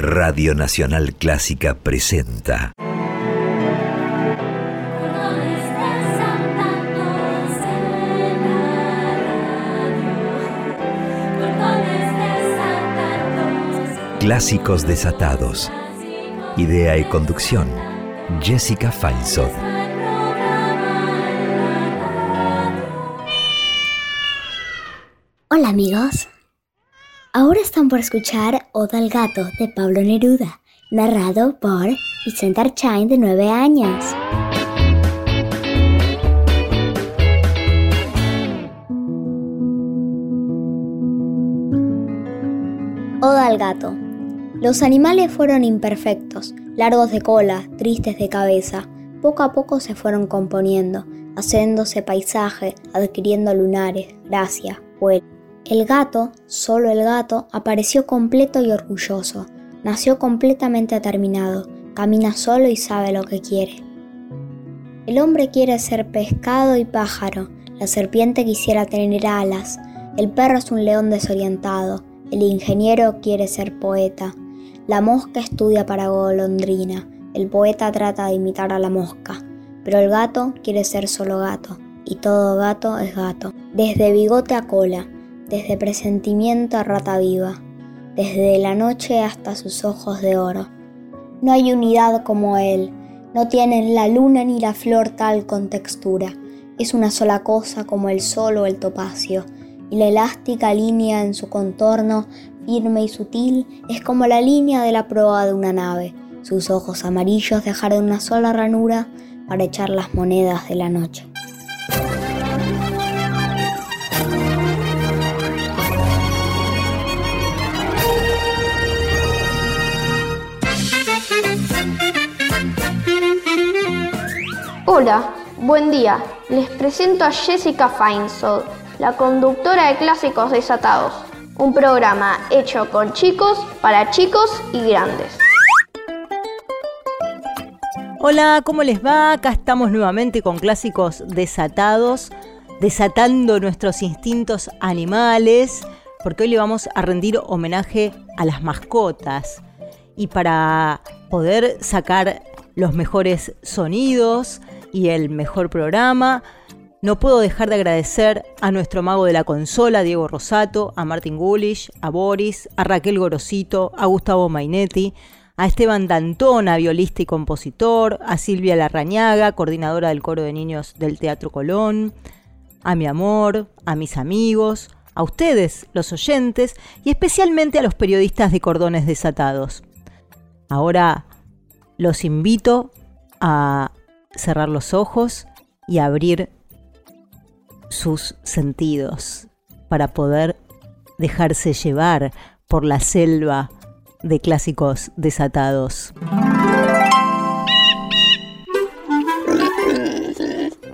Radio Nacional Clásica presenta. Clásicos desatados. Idea y conducción. Jessica Feinsod. Hola amigos. Ahora están por escuchar Oda al gato de Pablo Neruda, narrado por Vicente Archain de 9 años. Oda al gato. Los animales fueron imperfectos, largos de cola, tristes de cabeza. Poco a poco se fueron componiendo, haciéndose paisaje, adquiriendo lunares, gracia, vuelo. El gato, solo el gato, apareció completo y orgulloso. Nació completamente terminado, camina solo y sabe lo que quiere. El hombre quiere ser pescado y pájaro, la serpiente quisiera tener alas, el perro es un león desorientado, el ingeniero quiere ser poeta, la mosca estudia para golondrina, el poeta trata de imitar a la mosca, pero el gato quiere ser solo gato, y todo gato es gato, desde bigote a cola, desde presentimiento a rata viva, desde la noche hasta sus ojos de oro. No hay unidad como él, no tienen la luna ni la flor tal con textura, es una sola cosa como el sol o el topacio, y la elástica línea en su contorno firme y sutil, es como la línea de la proa de una nave. Sus ojos amarillos dejaron una sola ranura para echar las monedas de la noche. Hola, buen día. Les presento a Jessica Feinsod, la conductora de Clásicos Desatados un programa hecho con chicos, para chicos y grandes. Hola, ¿cómo les va? Acá estamos nuevamente con clásicos desatados, desatando nuestros instintos animales, porque hoy le vamos a rendir homenaje a las mascotas. Y para poder sacar los mejores sonidos y el mejor programa, no puedo dejar de agradecer a nuestro mago de la consola, Diego Rosato, a Martin Gulish, a Boris, a Raquel Gorosito, a Gustavo Mainetti, a Esteban Dantona, violista y compositor, a Silvia Larrañaga, coordinadora del coro de niños del Teatro Colón, a mi amor, a mis amigos, a ustedes, los oyentes, y especialmente a los periodistas de Cordones Desatados. Ahora los invito a cerrar los ojos y abrir sus sentidos para poder dejarse llevar por la selva de clásicos desatados.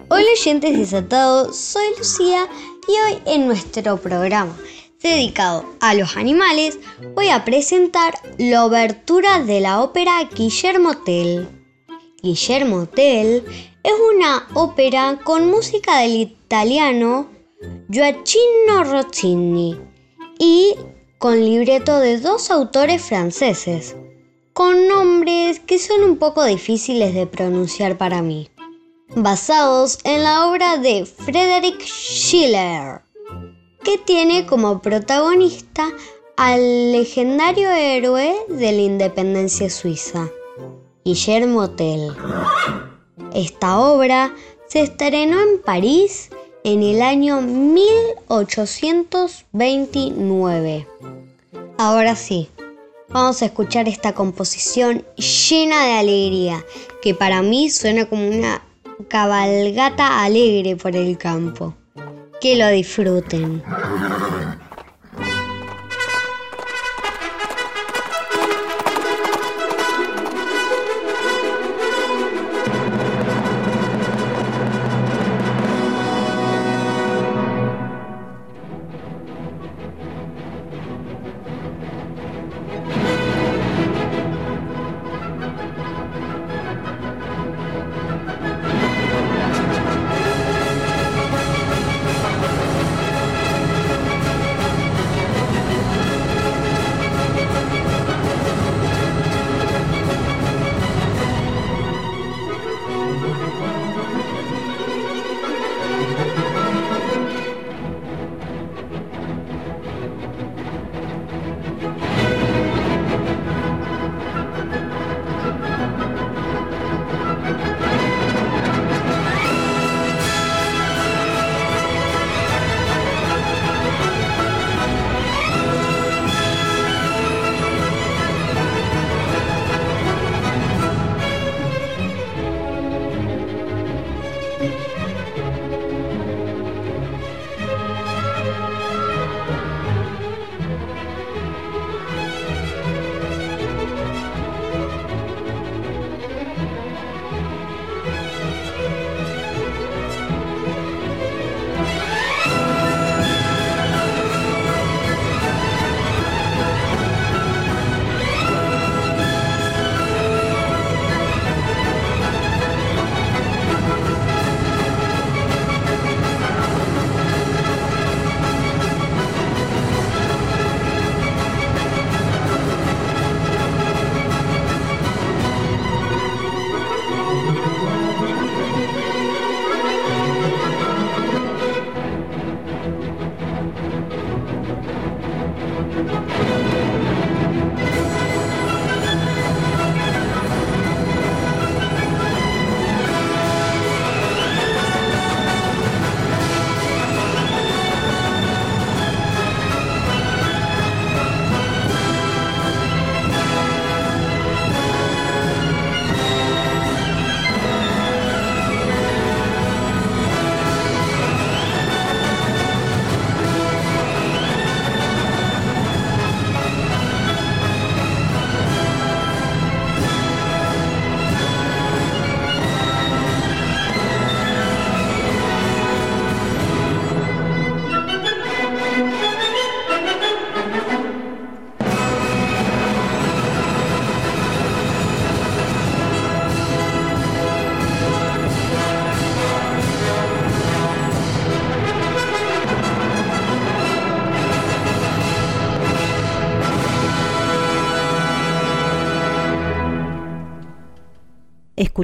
Hola oyentes desatados, soy Lucía y hoy en nuestro programa dedicado a los animales voy a presentar la obertura de la ópera Guillermo Tell. Guillermo Tell es una ópera con música del italiano Gioacchino Rossini y con libreto de dos autores franceses, con nombres que son un poco difíciles de pronunciar para mí, basados en la obra de Friedrich Schiller, que tiene como protagonista al legendario héroe de la independencia suiza, Guillermo Tell. Esta obra se estrenó en París en el año 1829. Ahora sí, vamos a escuchar esta composición llena de alegría, que para mí suena como una cabalgata alegre por el campo. Que lo disfruten.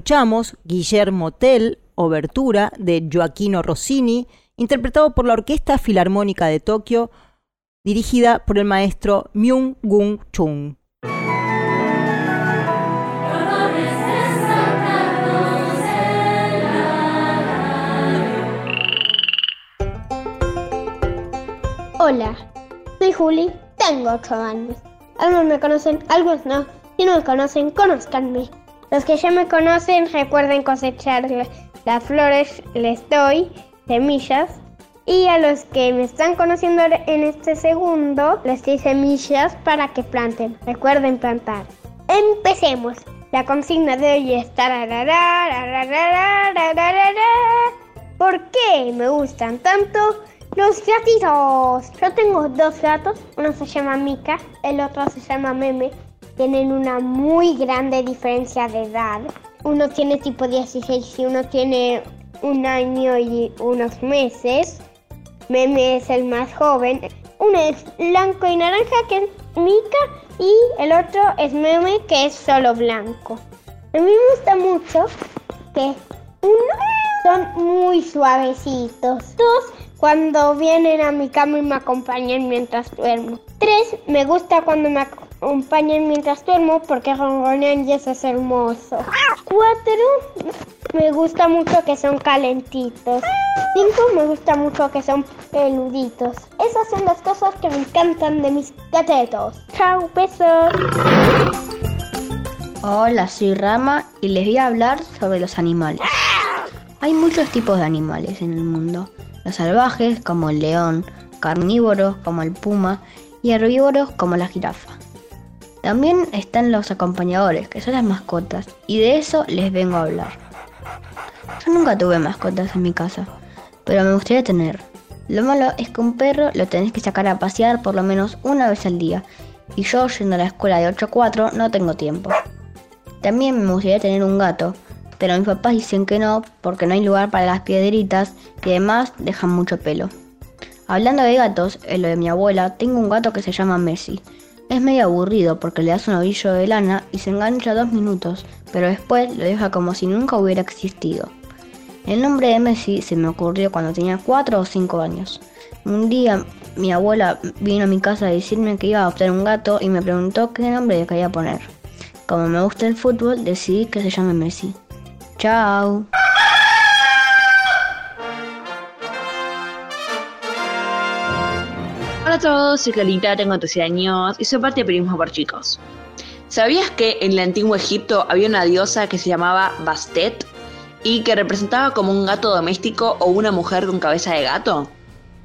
Escuchamos Guillermo Tell, Obertura de Joaquino Rossini, interpretado por la Orquesta Filarmónica de Tokio, dirigida por el maestro Myung Gung Chung. Hola, soy Juli, tengo 8 años. Algunos me conocen, algunos no. Si no me conocen, conozcanme. Los que ya me conocen, recuerden cosechar las flores, les doy semillas. Y a los que me están conociendo en este segundo, les doy semillas para que planten. Recuerden plantar. Empecemos. La consigna de hoy es ¿Por qué me gustan tanto los gatitos? Yo tengo dos gatos, uno se llama Mika, el otro se llama Meme. Tienen una muy grande diferencia de edad. Uno tiene tipo 16 y uno tiene un año y unos meses. Meme es el más joven. Uno es blanco y naranja, que es Mika, y el otro es Meme, que es solo blanco. A mí me gusta mucho que uno son muy suavecitos. Dos, cuando vienen a mi cama y me acompañan mientras duermo. Tres, me gusta cuando me acompañan mientras duermo porque ronronean y eso es hermoso. Cuatro, me gusta mucho que son calentitos. Cinco, me gusta mucho que son peluditos. Esas son las cosas que me encantan de mis gatetos. Chao, besos. Hola, soy Rama y les voy a hablar sobre los animales. Hay muchos tipos de animales en el mundo. Los salvajes, como el león, carnívoros, como el puma, y herbívoros, como la jirafa. También están los acompañadores, que son las mascotas, y de eso les vengo a hablar. Yo nunca tuve mascotas en mi casa, pero me gustaría tener. Lo malo es que un perro lo tenés que sacar a pasear por lo menos una vez al día, y yo yendo a la escuela de 8 a 4 no tengo tiempo. También me gustaría tener un gato, pero mis papás dicen que no porque no hay lugar para las piedritas y además dejan mucho pelo. Hablando de gatos, en lo de mi abuela, tengo un gato que se llama Messi. Es medio aburrido porque le das un ovillo de lana y se engancha dos minutos, pero después lo deja como si nunca hubiera existido. El nombre de Messi se me ocurrió cuando tenía 4 o 5 años. Un día mi abuela vino a mi casa a decirme que iba a adoptar un gato y me preguntó qué nombre le quería poner. Como me gusta el fútbol, decidí que se llame Messi. Chao. Todos, soy Carlita, tengo 13 años y soy parte de Periodismo por Chicos. ¿Sabías que en el antiguo Egipto había una diosa que se llamaba Bastet y que representaba como un gato doméstico o una mujer con cabeza de gato?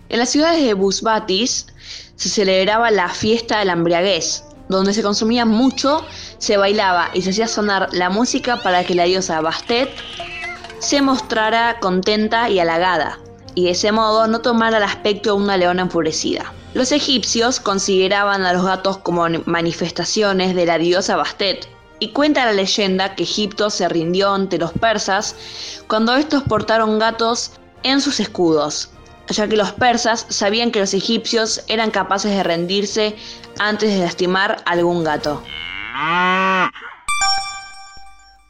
En las ciudades de Busbatis se celebraba la fiesta de la embriaguez, donde se consumía mucho, se bailaba y se hacía sonar la música para que la diosa Bastet se mostrara contenta y halagada, y de ese modo no tomara el aspecto de una leona enfurecida. Los egipcios consideraban a los gatos como manifestaciones de la diosa Bastet, y cuenta la leyenda que Egipto se rindió ante los persas cuando estos portaron gatos en sus escudos, ya que los persas sabían que los egipcios eran capaces de rendirse antes de lastimar algún gato.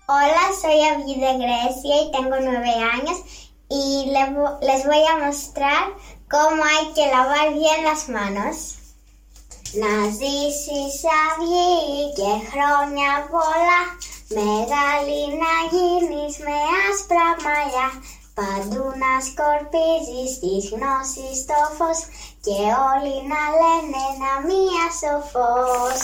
Hola, soy Avi de Grecia y tengo nueve años y les voy a mostrar cómo hay que lavar bien las manos. Να ζήσεις αυγή και χρόνια πολλά. Μεγάλη να γίνεις με άσπρα μαλλιά. Παντού να σκορπίζεις τις γνώσεις το φως. Και όλοι να λένε να μία σοφός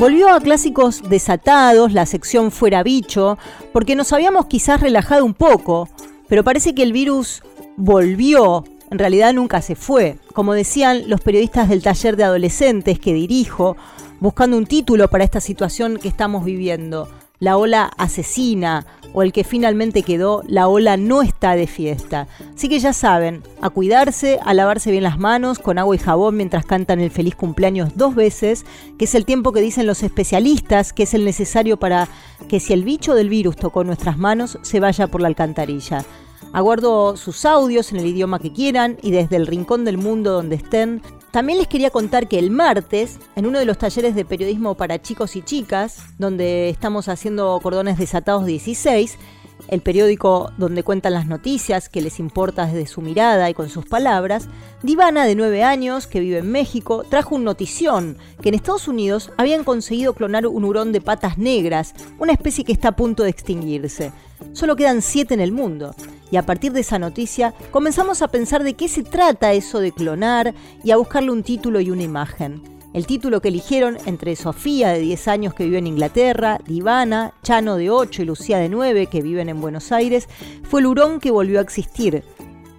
Volvió a clásicos desatados la sección Fuera Bicho, porque nos habíamos quizás relajado un poco, pero parece que el virus volvió, en realidad nunca se fue. Como decían los periodistas del taller de adolescentes que dirijo, buscando un título para esta situación que estamos viviendo, la ola asesina o el que finalmente quedó, la ola no está de fiesta. Así que ya saben, a cuidarse, a lavarse bien las manos con agua y jabón mientras cantan el feliz cumpleaños dos veces, que es el tiempo que dicen los especialistas, que es el necesario para que si el bicho del virus tocó nuestras manos, se vaya por la alcantarilla. Aguardo sus audios en el idioma que quieran y desde el rincón del mundo donde estén, También les quería contar que el martes, en uno de los talleres de periodismo para chicos y chicas, donde estamos haciendo cordones desatados 16, el periódico donde cuentan las noticias que les importa desde su mirada y con sus palabras, Divana, de 9 años, que vive en México, trajo un notición que en Estados Unidos habían conseguido clonar un hurón de patas negras, una especie que está a punto de extinguirse. Solo quedan 7 en el mundo. Y a partir de esa noticia comenzamos a pensar de qué se trata eso de clonar y a buscarle un título y una imagen. El título que eligieron entre Sofía, de 10 años, que vive en Inglaterra, Divana, Chano, de 8 y Lucía, de 9, que viven en Buenos Aires, fue el hurón que volvió a existir.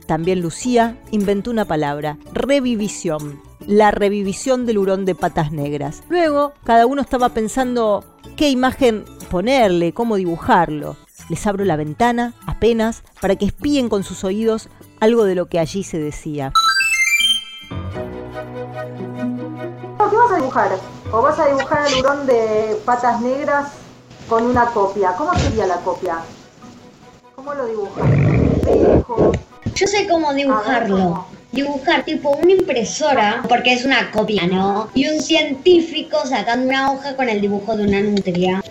También Lucía inventó una palabra, revivisión, la revivisión del hurón de patas negras. Luego, cada uno estaba pensando qué imagen ponerle, cómo dibujarlo. Les abro la ventana, apenas, para que espíen con sus oídos algo de lo que allí se decía. ¿Qué vas a dibujar? ¿O vas a dibujar el hurón de patas negras con una copia? ¿Cómo sería la copia? ¿Cómo lo dibujas? Yo sé cómo dibujarlo. Dibujar tipo una impresora, porque es una copia, ¿no? Y un científico sacando una hoja con el dibujo de una nutria.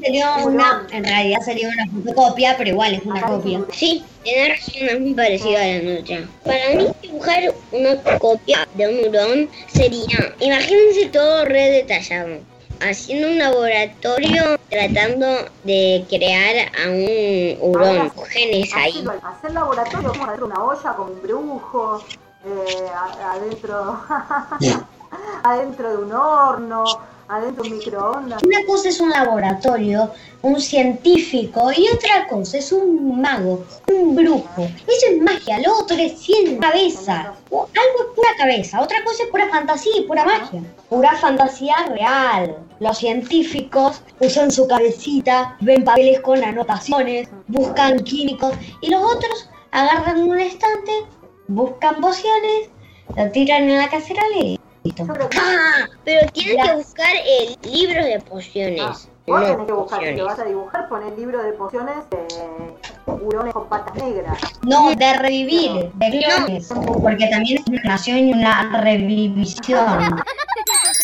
Sería una, en realidad sería una fotocopia, pero igual es una copia. Sí, tiene razón, es muy parecido a la nutria. Para mí, dibujar una copia de un hurón sería, imagínense todo re detallado. Haciendo un laboratorio tratando de crear a un hurón, genes ahí. Hacer laboratorio, como hacer una olla con un brujo, eh, a- adentro, adentro de un horno, adentro de un microondas. Una cosa es un laboratorio, un científico, y otra cosa es un mago, un brujo. Eso es magia, lo otro es cien cabeza. O algo es pura cabeza, otra cosa es pura fantasía y pura magia. Pura fantasía real. Los científicos usan su cabecita, ven papeles con anotaciones, buscan químicos, y los otros agarran un estante, buscan pociones, lo tiran en la cacerola y. Ah, pero tienes que buscar el libro de pociones. Vos no tenés que buscar, si pociones. lo vas a dibujar, pon el libro de pociones de hurones con patas negras. No, de revivir, de clones, porque también es una creación y una revivisión.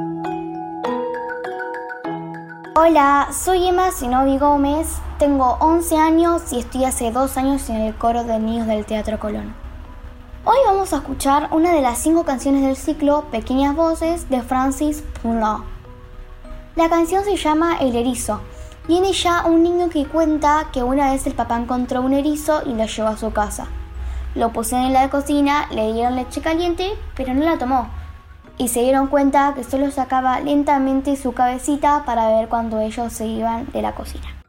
Hola, soy Emma Sinovi Gómez, tengo 11 años y estoy hace dos años en el coro de niños del Teatro Colón. Hoy vamos a escuchar una de las cinco canciones del ciclo Pequeñas Voces de Francis Poulenc. La canción se llama El erizo. Viene ya un niño que cuenta que una vez el papá encontró un erizo y lo llevó a su casa. Lo pusieron en la cocina, le dieron leche caliente, pero no la tomó y se dieron cuenta que solo sacaba lentamente su cabecita para ver cuando ellos se iban de la cocina.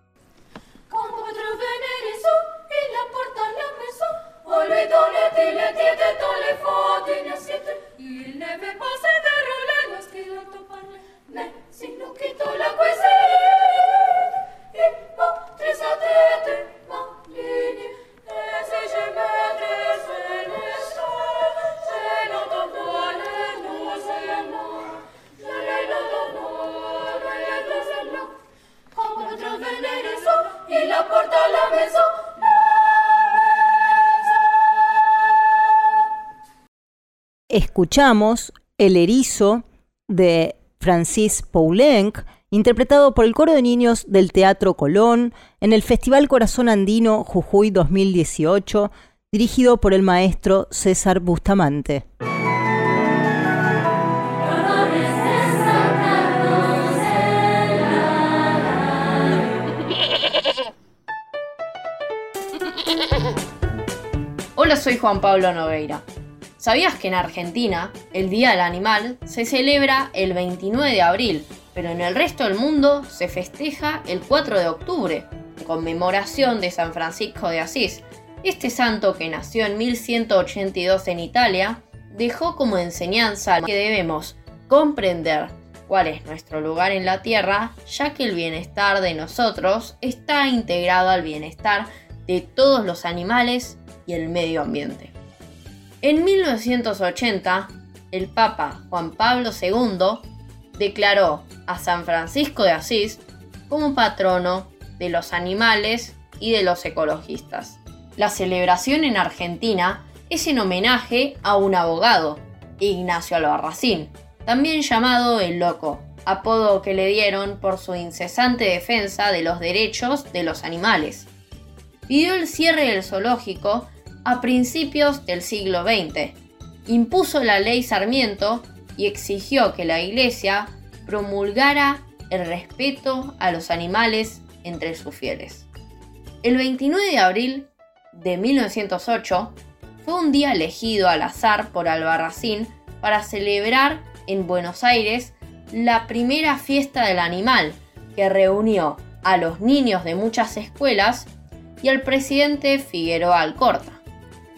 Escuchamos El erizo de Francis Poulenc, interpretado por el coro de niños del Teatro Colón en el Festival Corazón Andino Jujuy 2018, dirigido por el maestro César Bustamante. Hola, soy Juan Pablo Nogueira. ¿Sabías que en Argentina el Día del Animal se celebra el 29 de abril, pero en el resto del mundo se festeja el 4 de octubre, en conmemoración de San Francisco de Asís? Este santo que nació en 1182 en Italia dejó como enseñanza que debemos comprender, cuál es nuestro lugar en la Tierra, ya que el bienestar de nosotros está integrado al bienestar de todos los animales y el medio ambiente. En 1980, el Papa Juan Pablo II declaró a San Francisco de Asís como patrono de los animales y de los ecologistas. La celebración en Argentina es en homenaje a un abogado, Ignacio Albarracín, también llamado el Loco, apodo que le dieron por su incesante defensa de los derechos de los animales. Pidió el cierre del zoológico a principios del siglo XX, impuso la ley Sarmiento y exigió que la Iglesia promulgara el respeto a los animales entre sus fieles. El 29 de abril de 1908 fue un día elegido al azar por Albarracín para celebrar en Buenos Aires la primera fiesta del animal, que reunió a los niños de muchas escuelas y al presidente Figueroa Alcorta.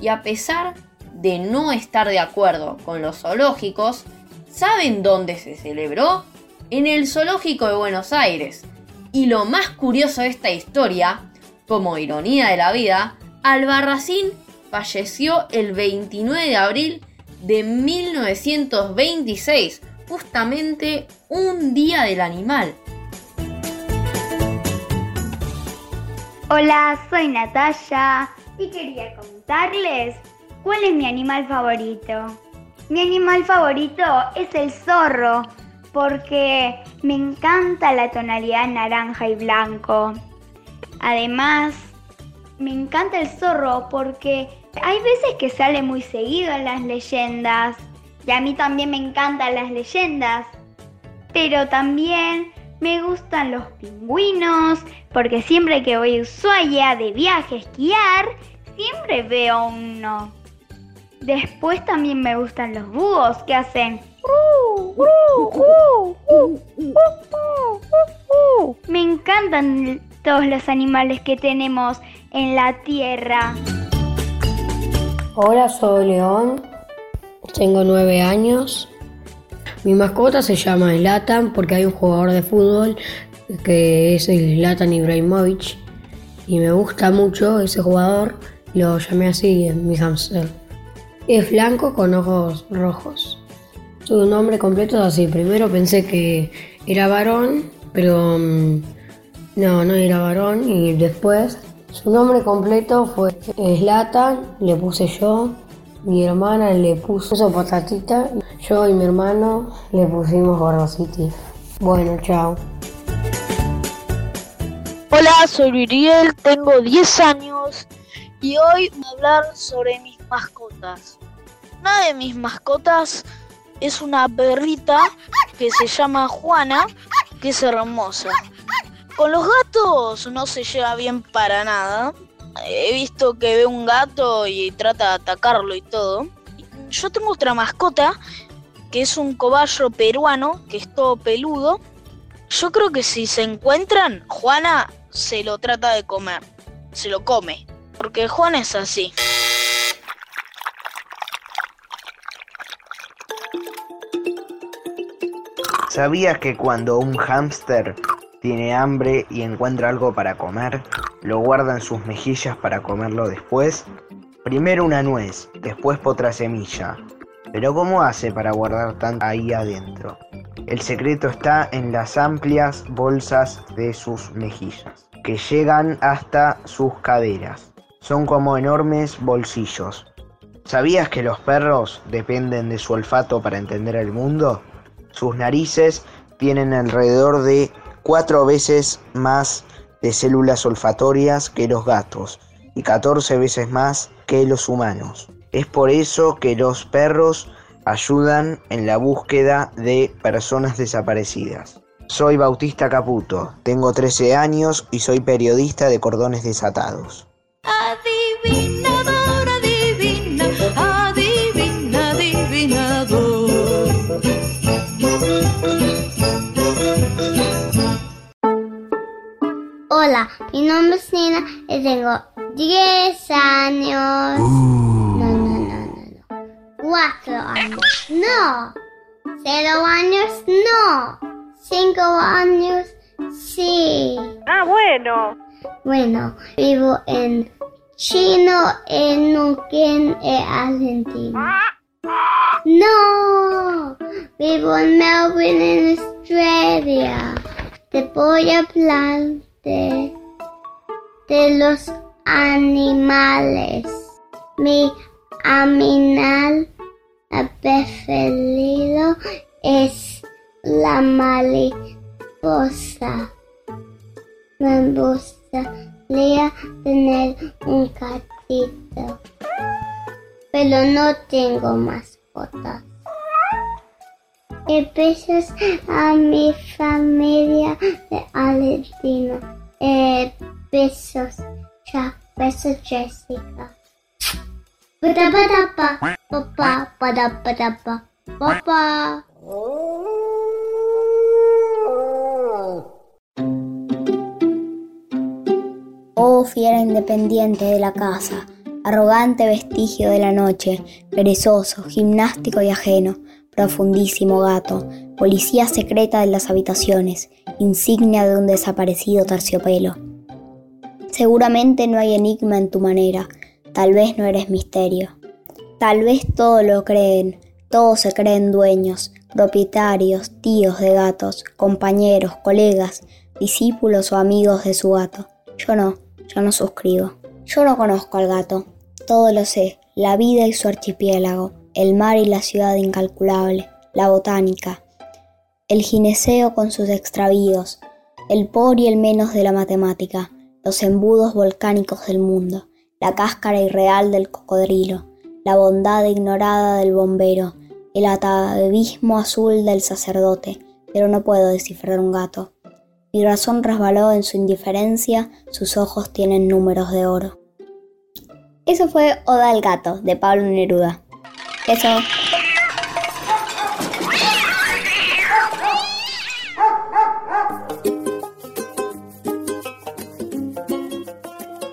Y a pesar de no estar de acuerdo con los zoológicos, ¿saben dónde se celebró? En el Zoológico de Buenos Aires. Y lo más curioso de esta historia, como ironía de la vida, Albarracín falleció el 29 de abril de 1926, justamente un día del animal. Hola, soy Natalia y quería contarles cuál es mi animal favorito. Mi animal favorito es el zorro porque me encanta la tonalidad naranja y blanco. Además, me encanta el zorro porque hay veces que sale muy seguido en las leyendas. Y a mí también me encantan las leyendas. Pero también me gustan los pingüinos, porque siempre que voy a Ushuaia de viaje a esquiar, siempre veo uno. Después también me gustan los búhos que hacen... Me encantan todos los animales que tenemos en la tierra. Hola, soy León, tengo nueve años. Mi mascota se llama Zlatan porque hay un jugador de fútbol que es el Zlatan Ibrahimovic y me gusta mucho ese jugador, lo llamé así en mi hamster. Es blanco con ojos rojos. Su nombre completo es así. Primero pensé que era varón, pero mm, no, no era varón y después su nombre completo fue Slatan, le puse yo, mi hermana le puso patatita, yo y mi hermano le pusimos Gordocity. Bueno, chao. Hola, soy Viriel, tengo 10 años y hoy voy a hablar sobre mis mascotas. Una de mis mascotas es una perrita que se llama Juana, que es hermosa. Con los gatos no se lleva bien para nada. He visto que ve un gato y trata de atacarlo y todo. Yo tengo otra mascota que es un cobayo peruano que es todo peludo. Yo creo que si se encuentran, Juana se lo trata de comer. Se lo come. Porque Juana es así. ¿Sabías que cuando un hámster tiene hambre y encuentra algo para comer, lo guarda en sus mejillas para comerlo después. Primero una nuez, después otra semilla. Pero ¿cómo hace para guardar tanto ahí adentro? El secreto está en las amplias bolsas de sus mejillas, que llegan hasta sus caderas. Son como enormes bolsillos. ¿Sabías que los perros dependen de su olfato para entender el mundo? Sus narices tienen alrededor de cuatro veces más de células olfatorias que los gatos y 14 veces más que los humanos. Es por eso que los perros ayudan en la búsqueda de personas desaparecidas. Soy Bautista Caputo, tengo 13 años y soy periodista de Cordones Desatados. Hola, mi nombre es Nina y tengo 10 años. No, no, no, no, no. 4 años. No. Cero años no. Cinco años sí. Ah, bueno. Bueno, vivo en Chino, en Neuquén, en Argentina. No, vivo en Melbourne, en Australia. Te voy a hablar de, los animales. Mi animal preferido es la mariposa. Me gustaría tener un gatito, pero no tengo mascotas. Y besos a mi familia de Argentina. Eh, besos, chao, besos Jessica. Pada pa, papá, pada pa, papá. Oh fiera independiente de la casa, arrogante vestigio de la noche, perezoso, gimnástico y ajeno, profundísimo gato, policía secreta de las habitaciones, insignia de un desaparecido terciopelo. Seguramente no hay enigma en tu manera, tal vez no eres misterio. Tal vez todo lo creen, todos se creen dueños, propietarios, tíos de gatos, compañeros, colegas, discípulos o amigos de su gato. Yo no, yo no suscribo. Yo no conozco al gato, todo lo sé, la vida y su archipiélago, el mar y la ciudad incalculable, la botánica, el gineceo con sus extravíos, el por y el menos de la matemática, los embudos volcánicos del mundo, la cáscara irreal del cocodrilo, la bondad ignorada del bombero, el atavismo azul del sacerdote, pero no puedo descifrar un gato. Mi razón resbaló en su indiferencia, sus ojos tienen números de oro. Eso fue Oda al gato, de Pablo Neruda. Eso.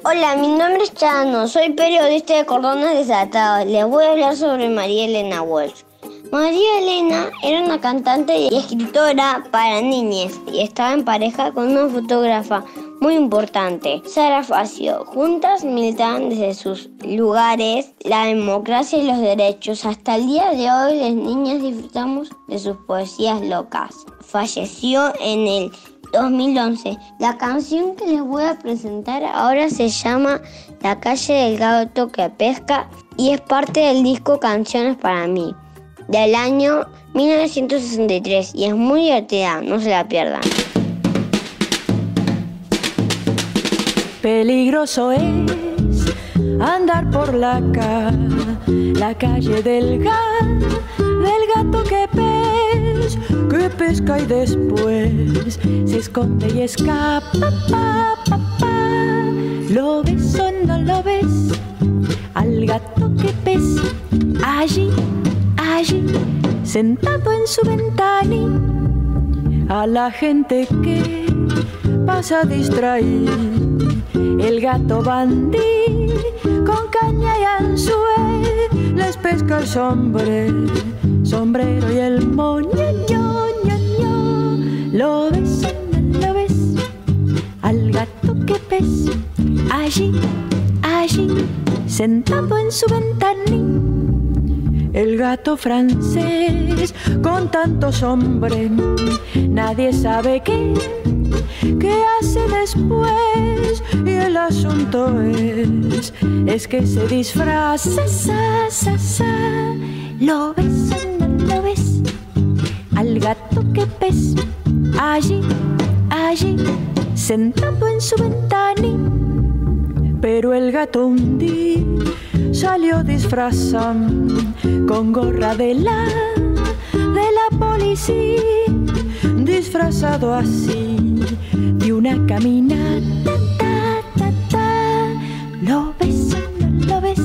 Hola, mi nombre es Chano, soy periodista de Cordones Desatados. Les voy a hablar sobre María Elena Walsh. María Elena era una cantante y escritora para niñas y estaba en pareja con una fotógrafa muy importante, Sara Facio. Juntas militaban desde sus lugares la democracia y los derechos. Hasta el día de hoy las niñas disfrutamos de sus poesías locas. Falleció en el 2011. La canción que les voy a presentar ahora se llama La calle del gato que pesca y es parte del disco Canciones para mí del año 1963 y es muy divertida, no se la pierdan. Peligroso es andar por la, la calle del, del gato que pes, que pesca y después se esconde y escapa. Pa, ¿Lo ves o no lo ves? Al gato que pes allí allí, sentado en su ventana, a la gente que pasa distraír. El gato bandí con caña y anzuelo les pesca el sombrero, sombrero y el moño, ño, Lo ves, lo ves, al gato que pes allí, allí, sentado en su ventana el gato francés con tantos hombres, nadie sabe qué, qué hace después. Y el asunto es, es que se disfraza, sa, sa, sa. Lo ves, lo ves, al gato que pes, allí, allí, sentado en su ventana. Pero el gato un día salió disfrazado con gorra de la de la policía, disfrazado así de una caminata. Ta, ta, Lo ves, lo ves,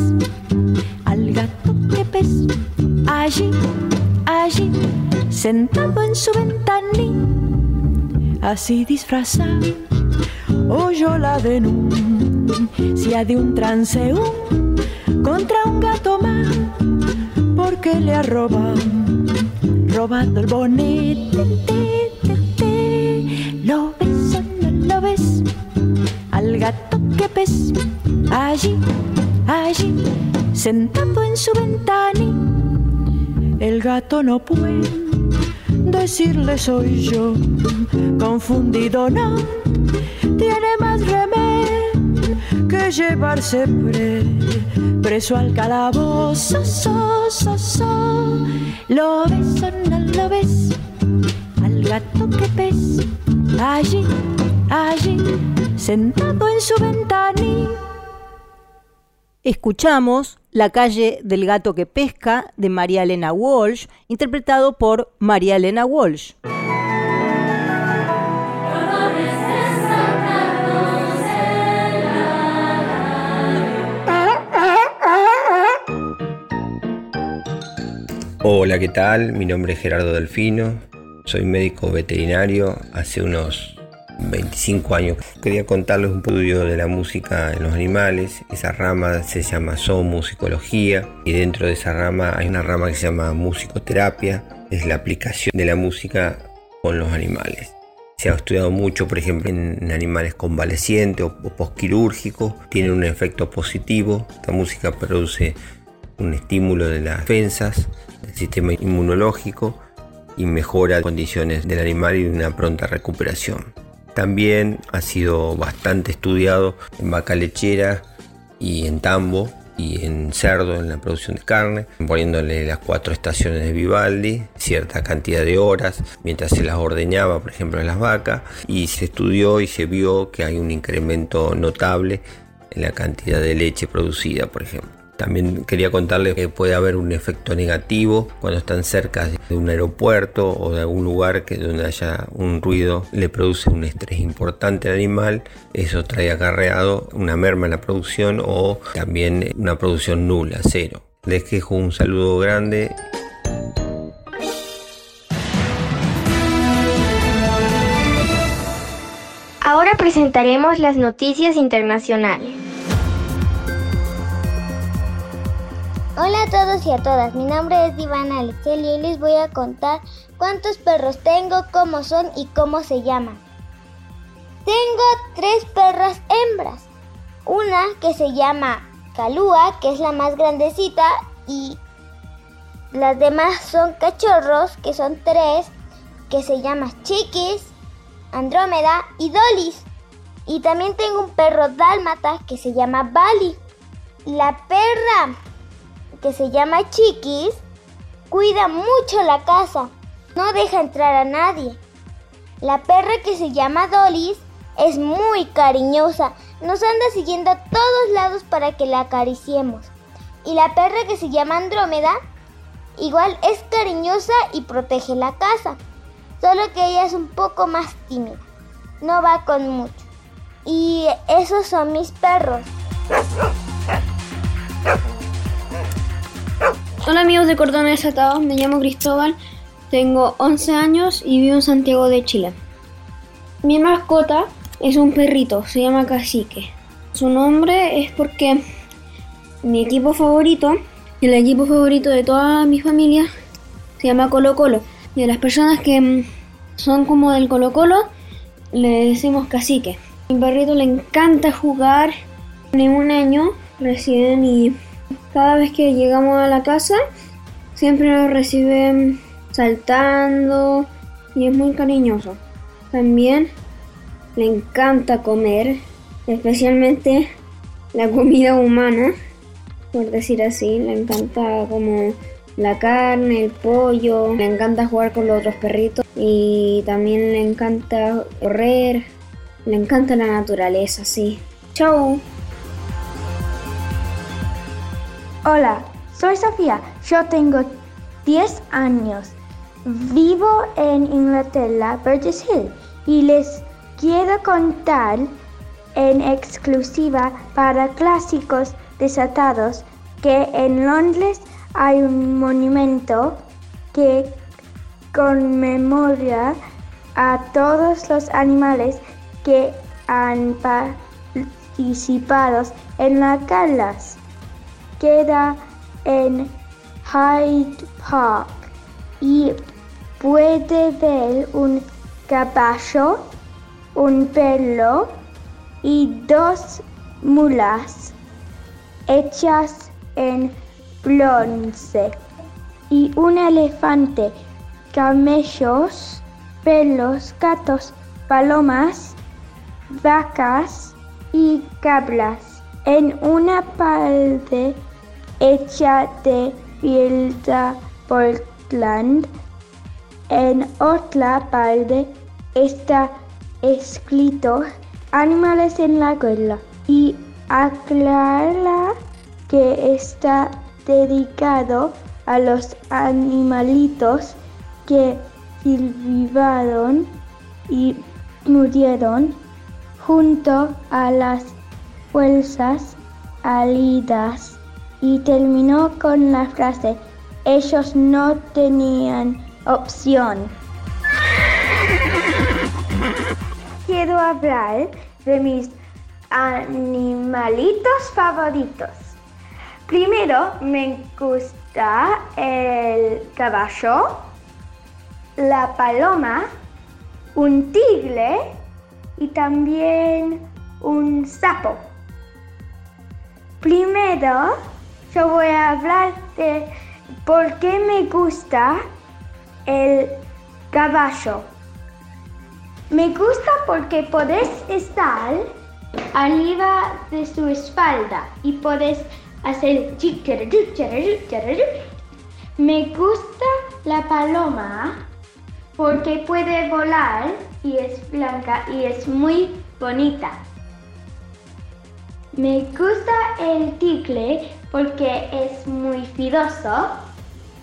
al gato que ves allí, allí, sentado en su ventana, así disfrazado, oyó la denuncia de un transeúnte contra un gato más porque le ha robado, robando el bonete. ¿Lo ves o no lo ves? Al gato que ves allí, allí, sentado en su ventana. El gato no puede decirle soy yo, confundido no, tiene más remedio que llevarse pre, preso al calabozo, so, so, so. ¿Lo ves o no lo ves? Al gato que ves allí, allí, sentado en su ventana. Escuchamos La calle del gato que pesca de María Elena Walsh, interpretado por María Elena Walsh. Hola, ¿qué tal? Mi nombre es Gerardo Delfino, soy médico veterinario hace unos 25 años. Quería contarles un estudio de la música en los animales. Esa rama se llama musicología y dentro de esa rama hay una rama que se llama musicoterapia. Es la aplicación de la música con los animales. Se ha estudiado mucho, por ejemplo, en animales convalecientes o postquirúrgicos. Tiene un efecto positivo. Esta música produce un estímulo de las defensas del sistema inmunológico y mejora condiciones del animal y una pronta recuperación. También ha sido bastante estudiado en vaca lechera y en tambo y en cerdo en la producción de carne, poniéndole las cuatro estaciones de Vivaldi, cierta cantidad de horas mientras se las ordeñaba, por ejemplo, en las vacas, y se estudió y se vio que hay un incremento notable en la cantidad de leche producida, por ejemplo. También quería contarles que puede haber un efecto negativo cuando están cerca de un aeropuerto o de algún lugar que donde haya un ruido le produce un estrés importante al animal. Eso trae acarreado una merma en la producción o también una producción nula, cero. Les dejo un saludo grande. Ahora presentaremos las noticias internacionales. Hola a todos y a todas, mi nombre es Ivana Alexel y les voy a contar cuántos perros tengo, cómo son y cómo se llaman. Tengo tres perras hembras, una que se llama Calúa, que es la más grandecita, y las demás son cachorros, que son tres, que se llaman Chiquis, Andrómeda y Dolis. Y también tengo un perro dálmata que se llama Bali. La perra que se llama Chiquis, cuida mucho la casa, no deja entrar a nadie. La perra que se llama Dolis es muy cariñosa, nos anda siguiendo a todos lados para que la acariciemos. Y la perra que se llama Andrómeda, igual es cariñosa y protege la casa, solo que ella es un poco más tímida, no va con mucho. Y esos son mis perros. Hola amigos de Cordones Atados, me llamo Cristóbal, tengo 11 años y vivo en Santiago de Chile. Mi mascota es un perrito, se llama Cacique. Su nombre es porque mi equipo favorito, el equipo favorito de toda mi familia, se llama Colo Colo. Y a las personas que mm, son como del Colo Colo, le decimos Cacique. Mi perrito le encanta jugar, tiene un año recién y cada vez que llegamos a la casa, siempre nos reciben saltando y es muy cariñoso. También le encanta comer, especialmente la comida humana, por decir así. Le encanta como la carne, el pollo, le encanta jugar con los otros perritos y también le encanta correr, le encanta la naturaleza, sí. Chao. Hola, soy Sofía, yo tengo 10 años. Vivo en Inglaterra, Burgess Hill, y les quiero contar en exclusiva para clásicos desatados que en Londres hay un monumento que conmemora a todos los animales que han participado en las galas queda en Hyde Park y puede ver un caballo, un perro y dos mulas hechas en bronce y un elefante, camellos, perros, gatos, palomas, vacas y cabras. En una pared hecha de piedra Portland. En otra parte está escrito animales en la guerra y aclara que está dedicado a los animalitos que sirvieron y murieron junto a las fuerzas aliadas y terminó con la frase ellos no tenían opción. Quiero hablar de mis animalitos favoritos. Primero me gusta el caballo, la paloma, un tigre y también un sapo. Primero yo voy a hablar de por qué me gusta el caballo. Me gusta porque podés estar arriba de su espalda y podés hacer Me gusta la paloma porque puede volar y es blanca y es muy bonita. Me gusta el tigre porque es muy fidoso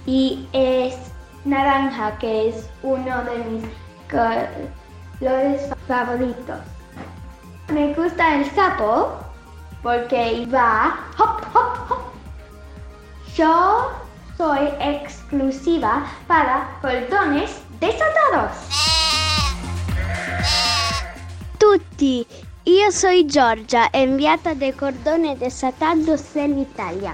y es naranja, que es uno de mis colores favoritos. Me gusta el sapo porque va hop, hop, hop. Yo soy exclusiva para cordones desatados. Tutti, io sono Giorgia, inviata dei cordoni desatados in Italia.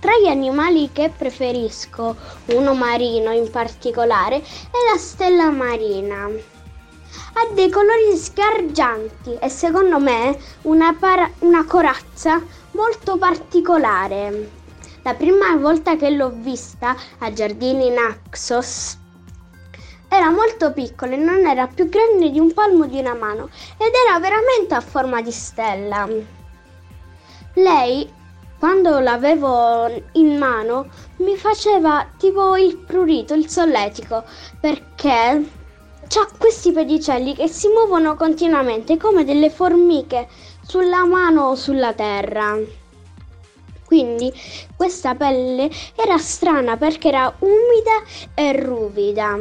Tra gli animali che preferisco, uno marino in particolare, è la stella marina. Ha dei colori sgargianti e secondo me una, para- una corazza molto particolare. La prima volta che l'ho vista a Giardini Naxos era molto piccola e non era più grande di un palmo di una mano ed era veramente a forma di stella. Lei quando l'avevo in mano mi faceva tipo il prurito, il solletico, perché ha questi pedicelli che si muovono continuamente come delle formiche sulla mano o sulla terra. Quindi questa pelle era strana perché era umida e ruvida.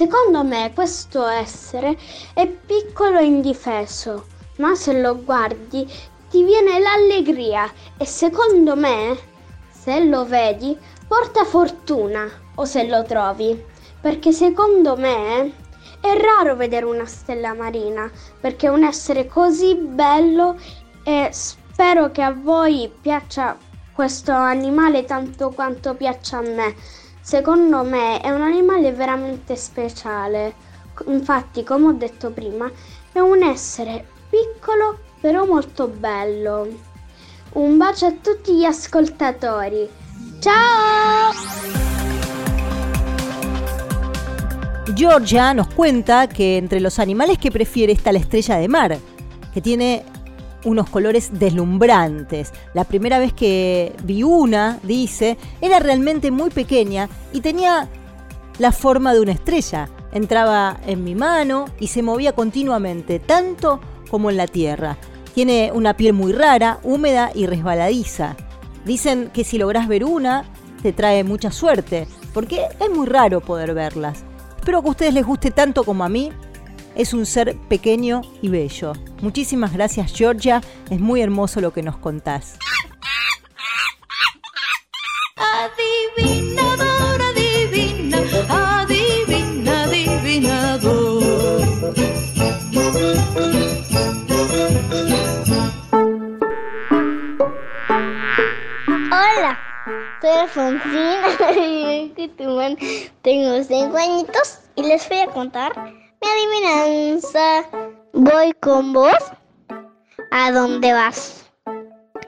Secondo me questo essere è piccolo e indifeso, ma se lo guardi ti viene l'allegria e secondo me, se lo vedi, porta fortuna o se lo trovi, perché secondo me è raro vedere una stella marina, perché è un essere così bello e spero che a voi piaccia questo animale tanto quanto piaccia a me. Secondo me è un animale veramente speciale. Infatti, come ho detto prima, è un essere piccolo però molto bello. Un bacio a tutti gli ascoltatori. ¡Chao! Georgia nos cuenta que entre los animales que prefiere está la estrella de mar, que tiene unos colores deslumbrantes. La primera vez que vi una, dice, era realmente muy pequeña y tenía la forma de una estrella. Entraba en mi mano y se movía continuamente, tanto como en la tierra. Tiene una piel muy rara, húmeda y resbaladiza. Dicen que si logras ver una, te trae mucha suerte, porque es muy raro poder verlas. Espero que a ustedes les guste tanto como a mí. Es un ser pequeño y bello. Muchísimas gracias Georgia, es muy hermoso lo que nos contás. Adivinador, adivina, adivina, adivinador. Hola, soy Alfonsina y que tu man tengo cinco añitos y les voy a contar mi adivinanza. Voy con vos. ¿A dónde vas?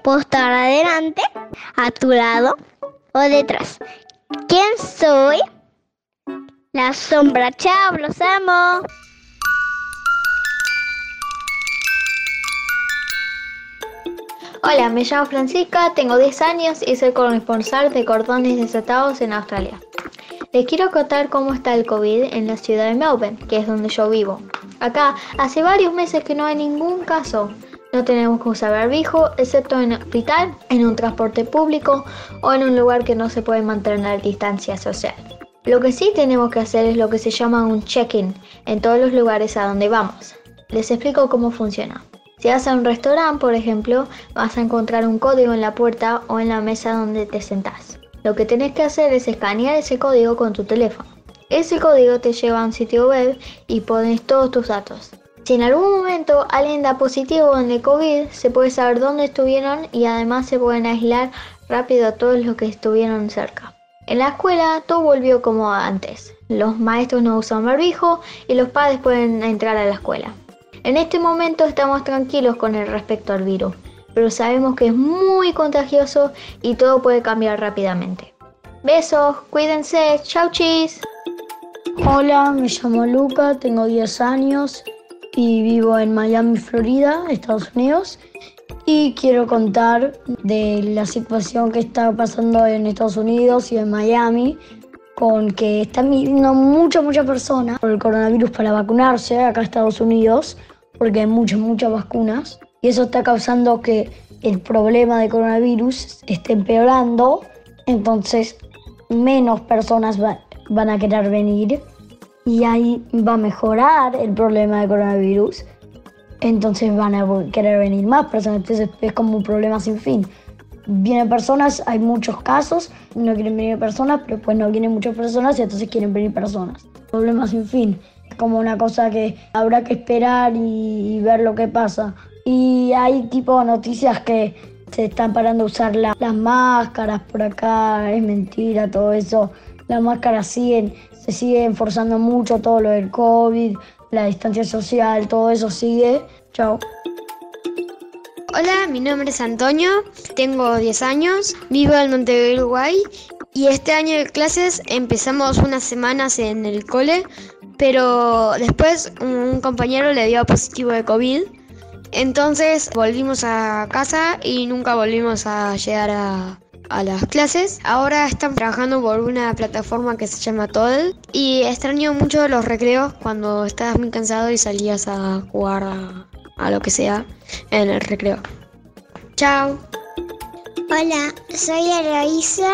¿Puedo estar adelante, a tu lado o detrás? ¿Quién soy? La sombra. Chao, los amo. Hola, me llamo Francisca, tengo 10 años y soy corresponsal de cordones desatados en Australia. Les quiero contar cómo está el COVID en la ciudad de Melbourne, que es donde yo vivo. Acá hace varios meses que no hay ningún caso. No tenemos que usar barbijo, excepto en el hospital, en un transporte público o en un lugar que no se puede mantener distancia social. Lo que sí tenemos que hacer es lo que se llama un check-in en todos los lugares a donde vamos. Les explico cómo funciona. Si vas a un restaurante, por ejemplo, vas a encontrar un código en la puerta o en la mesa donde te sentás. Lo que tenés que hacer es escanear ese código con tu teléfono. Ese código te lleva a un sitio web y pones todos tus datos. Si en algún momento alguien da positivo en el COVID, se puede saber dónde estuvieron y además se pueden aislar rápido a todos los que estuvieron cerca. En la escuela todo volvió como antes. Los maestros no usan barbijo y los padres pueden entrar a la escuela. En este momento estamos tranquilos con respecto al virus, pero sabemos que es muy contagioso y todo puede cambiar rápidamente. Besos, cuídense, chau chis. Hola, me llamo Luca, tengo 10 años y vivo en Miami, Florida, Estados Unidos. Y quiero contar de la situación que está pasando en Estados Unidos y en Miami, con que están viniendo muchas, muchas personas por el coronavirus para vacunarse acá en Estados Unidos porque hay muchas, muchas vacunas y eso está causando que el problema de coronavirus esté empeorando, entonces menos personas van a querer venir y ahí va a mejorar el problema de coronavirus, entonces van a querer venir más personas, entonces es como un problema sin fin. Vienen personas, hay muchos casos, no quieren venir personas, pero pues no vienen muchas personas y entonces quieren venir personas. Problema sin fin como una cosa que habrá que esperar y, ver lo que pasa. Y hay tipo noticias que se están parando a usar las máscaras por acá, es mentira todo eso. Las máscaras siguen, se siguen forzando mucho todo lo del COVID, la distancia social, todo eso sigue. Chao. Hola, mi nombre es Antonio, tengo 10 años, vivo en Montevideo, Uruguay y este año de clases empezamos unas semanas en el cole pero después un compañero le dio positivo de COVID. Entonces volvimos a casa y nunca volvimos a llegar a, las clases. Ahora están trabajando por una plataforma que se llama Todd y extraño mucho los recreos cuando estabas muy cansado y salías a jugar a, a lo que sea en el recreo. Chao. Hola, soy Eloisa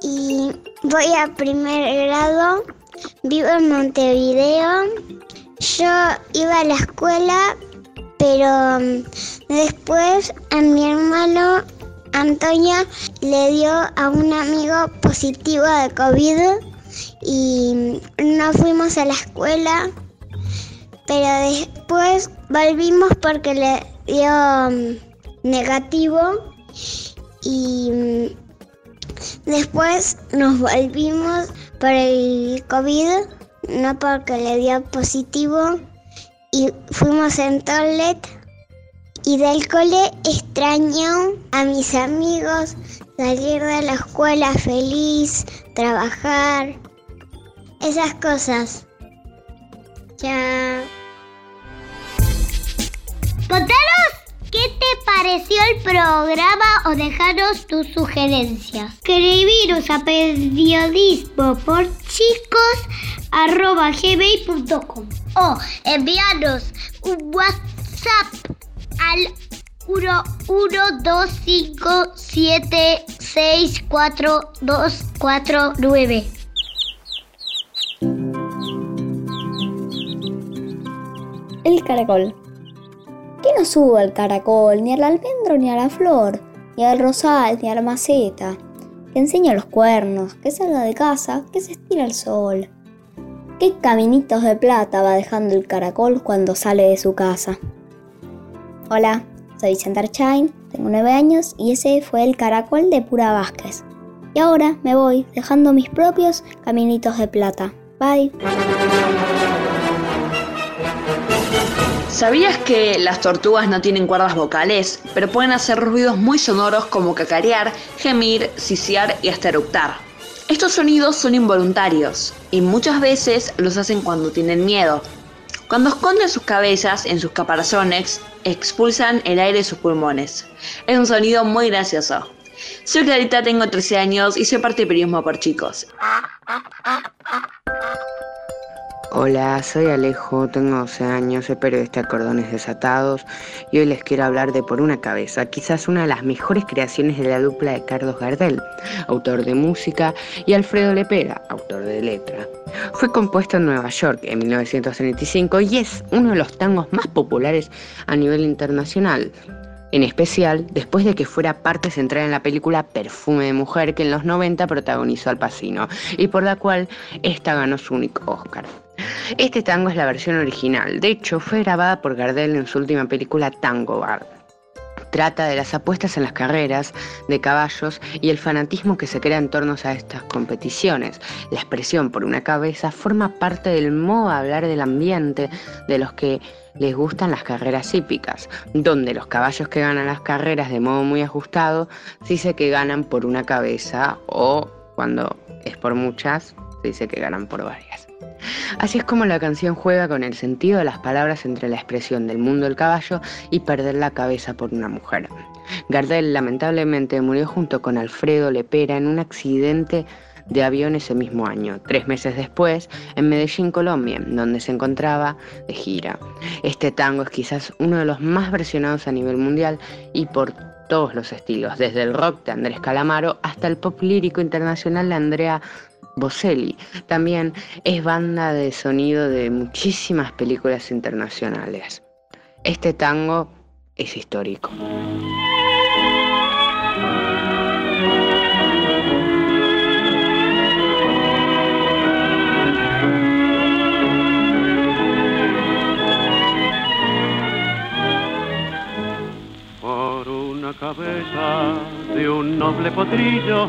y voy a primer grado Vivo en Montevideo. Yo iba a la escuela, pero mm, después a mi hermano Antonio le dio a un amigo positivo de COVID y no fuimos a la escuela, pero después volvimos porque le dio mm, negativo y mm, después nos volvimos por el COVID, no porque le dio positivo. Y fuimos en toilet y del cole extraño a mis amigos, salir de la escuela feliz, trabajar, esas cosas. Ya. Contanos qué te pareció el programa o dejaros tus sugerencias. Escribiros a periodismo por chicos arroba gmail.com o enviarnos un WhatsApp al 11257642249. El caracol. ¿Qué no sube al caracol, ni al almendro, ni a la flor, ni al rosal, ni a la maceta? Que enseña los cuernos, que salga de casa, que se estira el sol. ¿Qué caminitos de plata va dejando el caracol cuando sale de su casa? Hola, soy Vicente Archain, tengo 9 años y ese fue el caracol de Pura Vázquez. Y ahora me voy dejando mis propios caminitos de plata. Bye. ¿Sabías que las tortugas no tienen cuerdas vocales, pero pueden hacer ruidos muy sonoros como cacarear, gemir, sisear y hasta eructar? Estos sonidos son involuntarios y muchas veces los hacen cuando tienen miedo. Cuando esconden sus cabezas en sus caparazones, expulsan el aire de sus pulmones. Es un sonido muy gracioso. Soy Clarita, tengo 13 años y soy parte de Periodismo por Chicos. Hola, soy Alejo, tengo 12 años, soy periodista de Cordones Desatados y hoy les quiero hablar de Por una cabeza, quizás una de las mejores creaciones de la dupla de Carlos Gardel, autor de música, y Alfredo Lepera, autor de letra. Fue compuesto en Nueva York en 1935 y es uno de los tangos más populares a nivel internacional. En especial después de que fuera parte central en la película Perfume de Mujer que en los 90 protagonizó Al Pacino y por la cual esta ganó su único Oscar. Este tango es la versión original, de hecho fue grabada por Gardel en su última película Tango Bar. Trata de las apuestas en las carreras de caballos y el fanatismo que se crea en torno a estas competiciones. La expresión por una cabeza forma parte del modo de hablar del ambiente de los que les gustan las carreras hípicas, donde los caballos que ganan las carreras de modo muy ajustado se dice que ganan por una cabeza o cuando es por muchas se dice que ganan por varias. Así es como la canción juega con el sentido de las palabras entre la expresión del mundo del caballo y perder la cabeza por una mujer. Gardel lamentablemente murió junto con Alfredo Lepera en un accidente de avión ese mismo año, tres meses después, en Medellín, Colombia, donde se encontraba de gira. Este tango es quizás uno de los más versionados a nivel mundial y por todos los estilos, desde el rock de Andrés Calamaro hasta el pop lírico internacional de Andrea Bocelli. También es banda de sonido de muchísimas películas internacionales. Este tango es histórico. Por una cabeza de un noble potrillo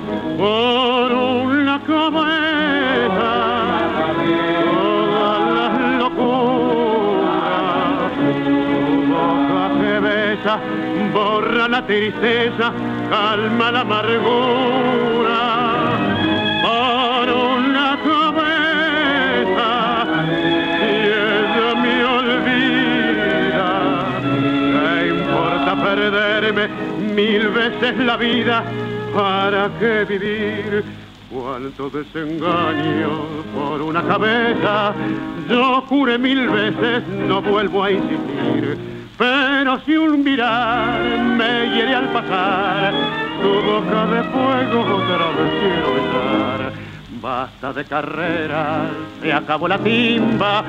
por una cabeza todas las locuras. Tu boca que besa borra la tristeza calma la amargura. Por una cabeza si ella me olvida ¿qué importa perderme mil veces la vida ¿Para qué vivir? Cuánto desengaño por una cabeza. Yo juré mil veces, no vuelvo a insistir. Pero si un mirar me hiere al pasar, tu boca de fuego otra vez quiero besar. Basta de carreras, se acabó la timba,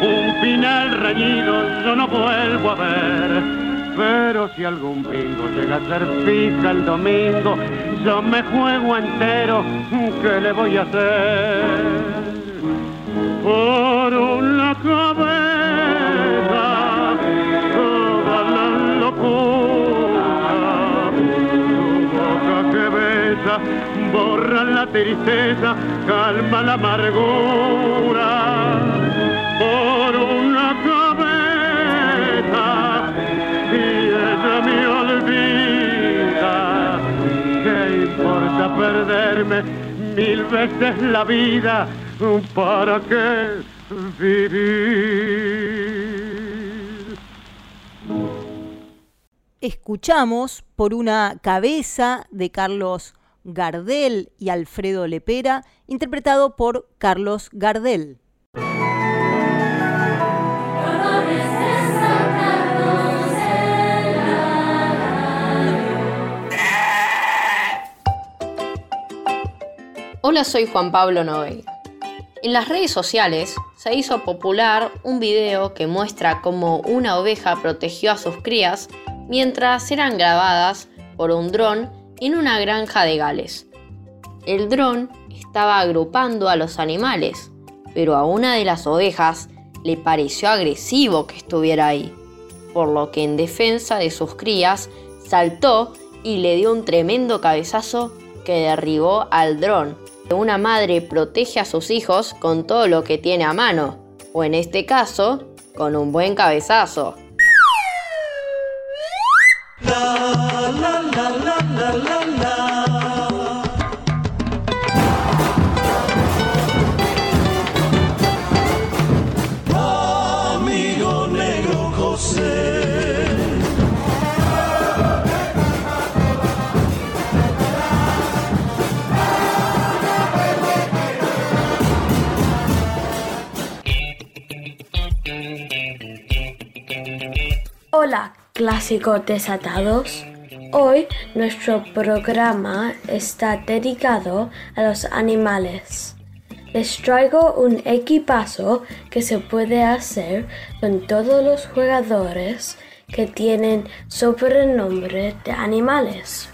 un final reñido yo no vuelvo a ver. Pero si algún bingo llega a ser fija el domingo, yo me juego entero, ¿qué le voy a hacer? Por una cabeza, toda la locura, tu boca que besa, borra la tristeza, calma la amargura. Por perderme mil veces la vida? ¿Para qué vivir? Escuchamos por una cabeza de Carlos Gardel y Alfredo Lepera, interpretado por Carlos Gardel. Hola, soy Juan Pablo Noveira. En las redes sociales se hizo popular un video que muestra cómo una oveja protegió a sus crías mientras eran grabadas por un dron en una granja de Gales. El dron estaba agrupando a los animales, pero a una de las ovejas le pareció agresivo que estuviera ahí, por lo que en defensa de sus crías saltó y le dio un tremendo cabezazo que derribó al dron una madre protege a sus hijos con todo lo que tiene a mano, o en este caso, con un buen cabezazo. Clásicos desatados. Hoy nuestro programa está dedicado a los animales. Les traigo un equipazo que se puede hacer con todos los jugadores que tienen sobrenombre de animales.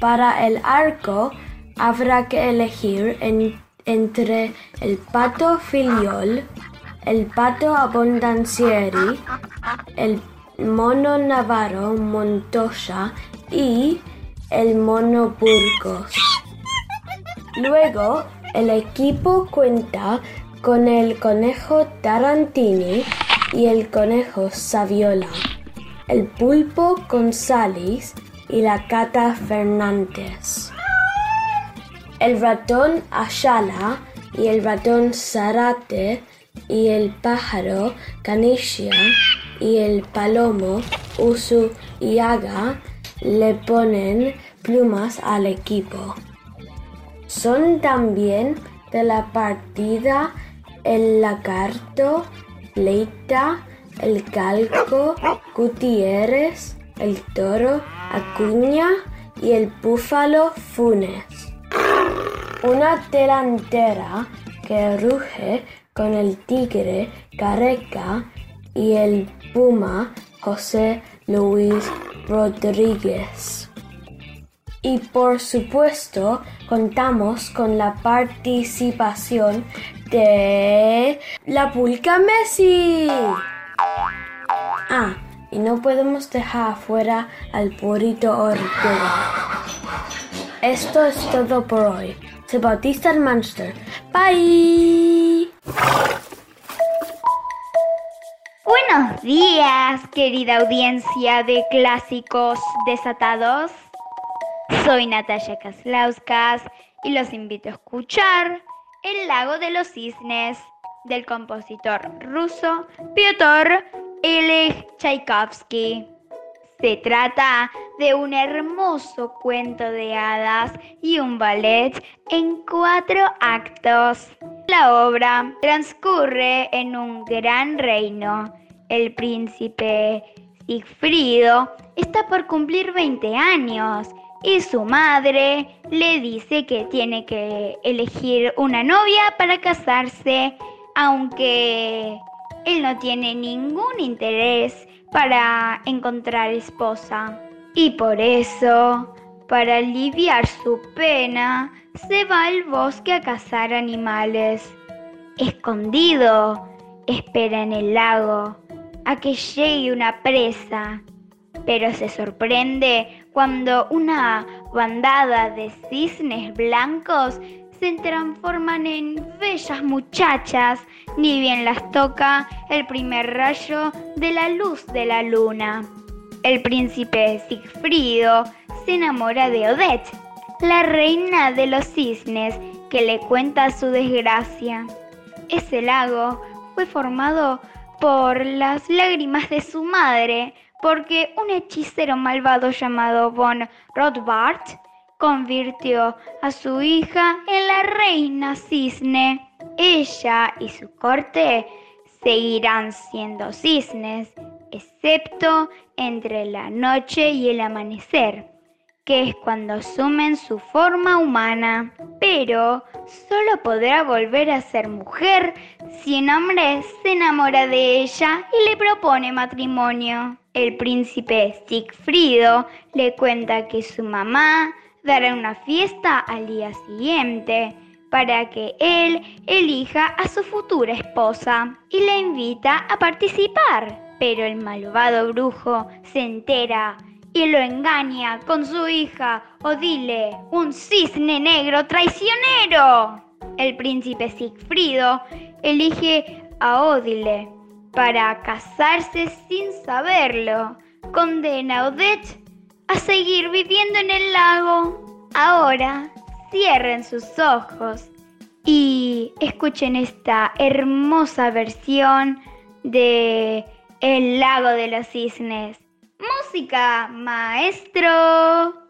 Para el arco habrá que elegir entre el pato filiol, el pato abundancieri, el mono navarro Montoya y el mono Burgos. Luego, el equipo cuenta con el conejo Tarantini y el conejo Saviola, el pulpo González y la cata Fernández, el ratón Ayala y el ratón Zarate y el pájaro Canicia y el palomo Usu y Aga le ponen plumas al equipo. Son también de la partida el lagarto, Leita, el calco, Gutiérrez, el toro, Acuña y el búfalo Funes. Una delantera que ruge con el tigre Careca y el puma José Luis Rodríguez. Y por supuesto contamos con la participación de la Pulca Messi. Ah, y no podemos dejar afuera al Purito Ortega. Esto es todo por hoy. Se Bautista el Monster. Bye. Buenos días, querida audiencia de clásicos desatados. Soy Natalia Kaslauskas y los invito a escuchar El lago de los cisnes del compositor ruso Piotr Ilich Tchaikovsky. Se trata de un hermoso cuento de hadas y un ballet en cuatro actos. La obra transcurre en un gran reino. El príncipe Sigfrido está por cumplir 20 años y su madre le dice que tiene que elegir una novia para casarse, aunque él no tiene ningún interés para encontrar esposa. Y por eso, para aliviar su pena, se va al bosque a cazar animales. Escondido, espera en el lago a que llegue una presa, pero se sorprende cuando una bandada de cisnes blancos se transforman en bellas muchachas, ni bien las toca el primer rayo de la luz de la luna. El príncipe Sigfrido se enamora de Odette, la reina de los cisnes, que le cuenta su desgracia. Ese lago fue formado por las lágrimas de su madre, porque un hechicero malvado llamado von Rothbart convirtió a su hija en la reina cisne. Ella y su corte seguirán siendo cisnes, excepto entre la noche y el amanecer. que es cuando asumen su forma humana, pero solo podrá volver a ser mujer si un hombre se enamora de ella y le propone matrimonio. El príncipe Sigfrido le cuenta que su mamá dará una fiesta al día siguiente para que él elija a su futura esposa y le invita a participar. Pero el malvado brujo se entera y lo engaña con su hija Odile, un cisne negro traicionero. El príncipe Sigfrido elige a Odile para casarse sin saberlo. Condena a Odette a seguir viviendo en el lago. Ahora cierren sus ojos y escuchen esta hermosa versión de El lago de los cisnes. Música, maestro.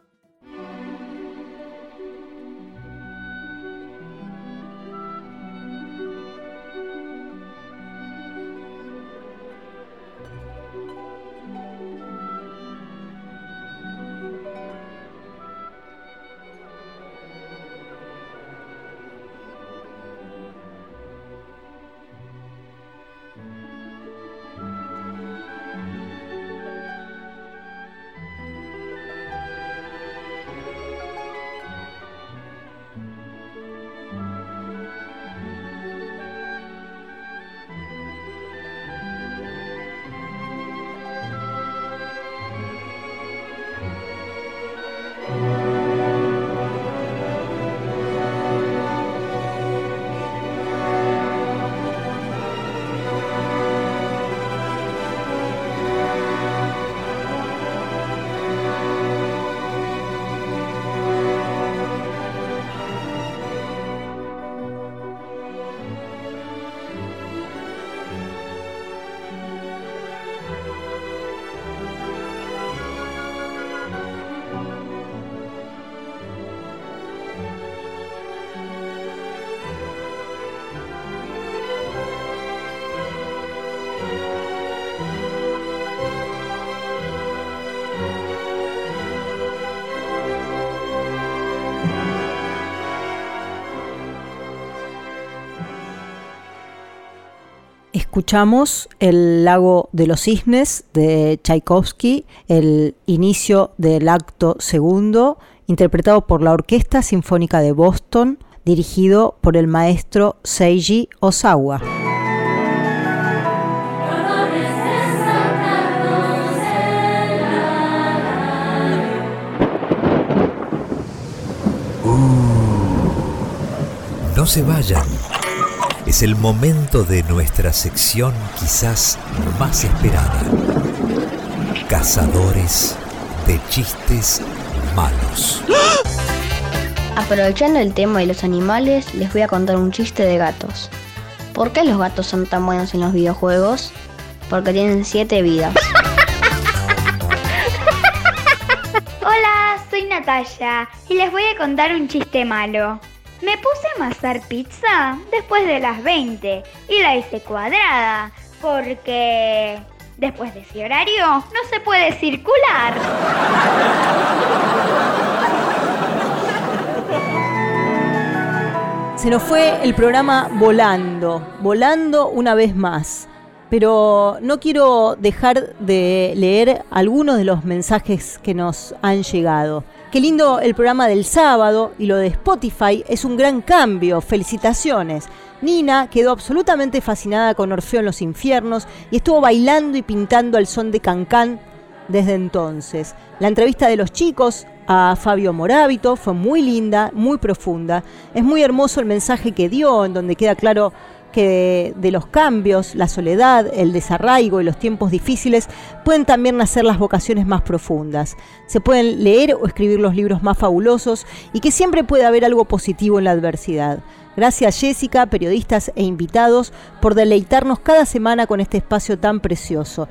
Escuchamos El lago de los cisnes de Tchaikovsky, el inicio del acto segundo, interpretado por la Orquesta Sinfónica de Boston, dirigido por el maestro Seiji Osawa. no se vayan. Es el momento de nuestra sección quizás más esperada. Cazadores de chistes malos. Aprovechando el tema de los animales, les voy a contar un chiste de gatos. ¿Por qué los gatos son tan buenos en los videojuegos? Porque tienen siete vidas. Hola, soy Natalia y les voy a contar un chiste malo. Me puse a amasar pizza después de las 20 y la hice cuadrada porque después de ese horario no se puede circular. Se nos fue el programa volando, volando una vez más. Pero no quiero dejar de leer algunos de los mensajes que nos han llegado. Qué lindo el programa del sábado y lo de Spotify es un gran cambio. Felicitaciones. Nina quedó absolutamente fascinada con Orfeo en los infiernos y estuvo bailando y pintando al son de Cancán desde entonces. La entrevista de los chicos a Fabio Morábito fue muy linda, muy profunda. Es muy hermoso el mensaje que dio, en donde queda claro que de, los cambios, la soledad, el desarraigo y los tiempos difíciles pueden también nacer las vocaciones más profundas. Se pueden leer o escribir los libros más fabulosos y que siempre puede haber algo positivo en la adversidad. Gracias Jessica, periodistas e invitados por deleitarnos cada semana con este espacio tan precioso.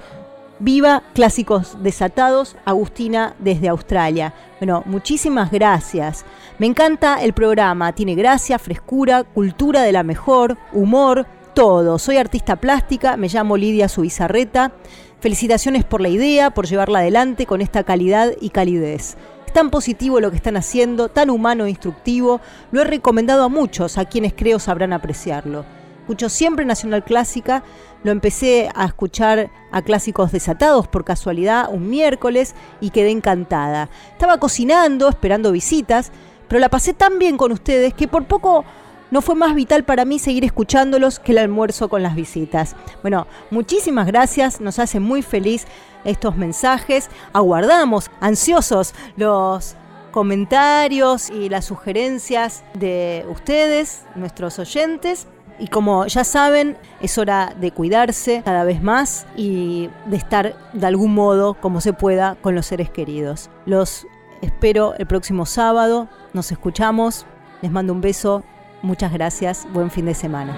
Viva Clásicos Desatados, Agustina desde Australia. Bueno, muchísimas gracias. Me encanta el programa, tiene gracia, frescura, cultura de la mejor, humor, todo. Soy artista plástica, me llamo Lidia Subizarreta. Felicitaciones por la idea, por llevarla adelante con esta calidad y calidez. tan positivo lo que están haciendo, tan humano e instructivo. Lo he recomendado a muchos, a quienes creo sabrán apreciarlo. Escucho siempre Nacional Clásica, lo empecé a escuchar a Clásicos Desatados por casualidad un miércoles y quedé encantada. Estaba cocinando, esperando visitas, pero la pasé tan bien con ustedes que por poco no fue más vital para mí seguir escuchándolos que el almuerzo con las visitas. Bueno, muchísimas gracias, nos hace muy feliz estos mensajes. Aguardamos ansiosos los comentarios y las sugerencias de ustedes, nuestros oyentes. Y como ya saben, es hora de cuidarse cada vez más y de estar de algún modo, como se pueda, con los seres queridos. Los espero el próximo sábado. Nos escuchamos. Les mando un beso Muchas gracias. Buen fin de semana.